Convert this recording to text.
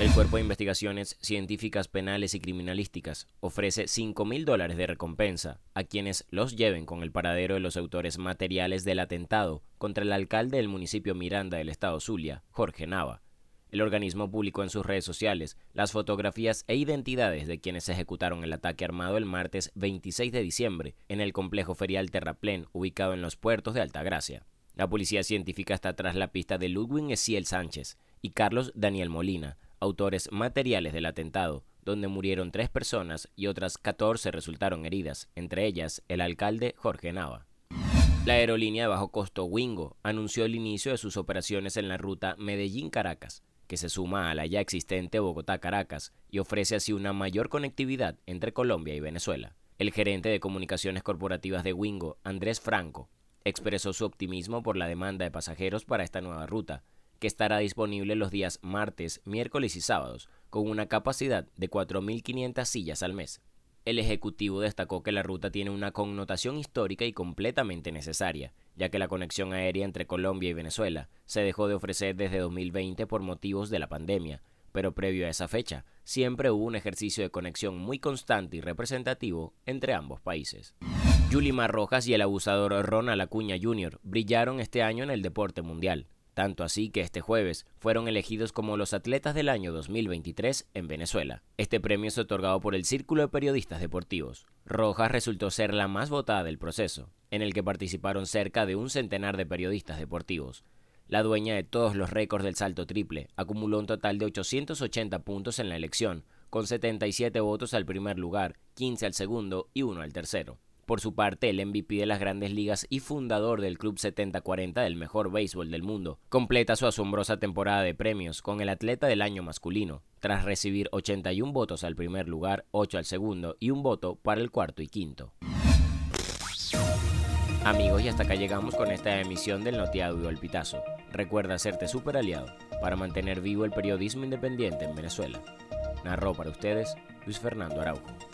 El Cuerpo de Investigaciones Científicas Penales y Criminalísticas ofrece 5 mil dólares de recompensa a quienes los lleven con el paradero de los autores materiales del atentado contra el alcalde del municipio Miranda del estado Zulia, Jorge Nava. El organismo publicó en sus redes sociales las fotografías e identidades de quienes ejecutaron el ataque armado el martes 26 de diciembre en el complejo ferial Terraplén ubicado en los puertos de Altagracia. La policía científica está tras la pista de Ludwig Esiel Sánchez y Carlos Daniel Molina, autores materiales del atentado, donde murieron tres personas y otras 14 resultaron heridas, entre ellas el alcalde Jorge Nava. La aerolínea de bajo costo Wingo anunció el inicio de sus operaciones en la ruta Medellín-Caracas, que se suma a la ya existente Bogotá-Caracas y ofrece así una mayor conectividad entre Colombia y Venezuela. El gerente de comunicaciones corporativas de Wingo, Andrés Franco, expresó su optimismo por la demanda de pasajeros para esta nueva ruta, que estará disponible los días martes, miércoles y sábados, con una capacidad de 4.500 sillas al mes. El Ejecutivo destacó que la ruta tiene una connotación histórica y completamente necesaria, ya que la conexión aérea entre Colombia y Venezuela se dejó de ofrecer desde 2020 por motivos de la pandemia, pero previo a esa fecha, siempre hubo un ejercicio de conexión muy constante y representativo entre ambos países. Yulimar Rojas y el abusador Ronald Acuña Jr. brillaron este año en el deporte mundial tanto así que este jueves fueron elegidos como los atletas del año 2023 en Venezuela. Este premio es otorgado por el Círculo de Periodistas Deportivos. Rojas resultó ser la más votada del proceso, en el que participaron cerca de un centenar de periodistas deportivos. La dueña de todos los récords del salto triple acumuló un total de 880 puntos en la elección, con 77 votos al primer lugar, 15 al segundo y 1 al tercero. Por su parte, el MVP de las grandes ligas y fundador del Club 7040 del mejor béisbol del mundo, completa su asombrosa temporada de premios con el atleta del año masculino, tras recibir 81 votos al primer lugar, 8 al segundo y un voto para el cuarto y quinto. Amigos, y hasta acá llegamos con esta emisión del Notiaudio El Pitazo. Recuerda hacerte super aliado para mantener vivo el periodismo independiente en Venezuela. Narró para ustedes Luis Fernando Araujo.